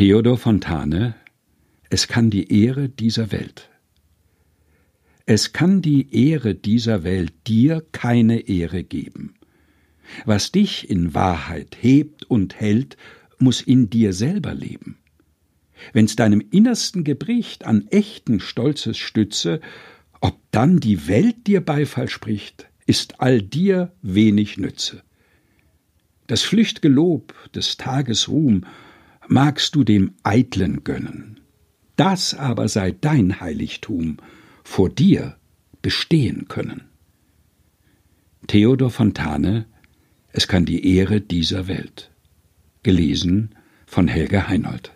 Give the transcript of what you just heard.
Theodor Fontane Es kann die Ehre dieser Welt. Es kann die Ehre dieser Welt dir keine Ehre geben. Was dich in Wahrheit hebt und hält, muss in dir selber leben. Wenn's deinem Innersten gebricht an echten Stolzes Stütze, ob dann die Welt dir Beifall spricht, ist all dir wenig Nütze. Das flücht'ge Lob des Tages Ruhm magst du dem Eitlen gönnen. Das aber sei dein Heiligtum, vor dir bestehen können. Theodor Fontane Es kann die Ehre dieser Welt. Gelesen von Helge Heinold.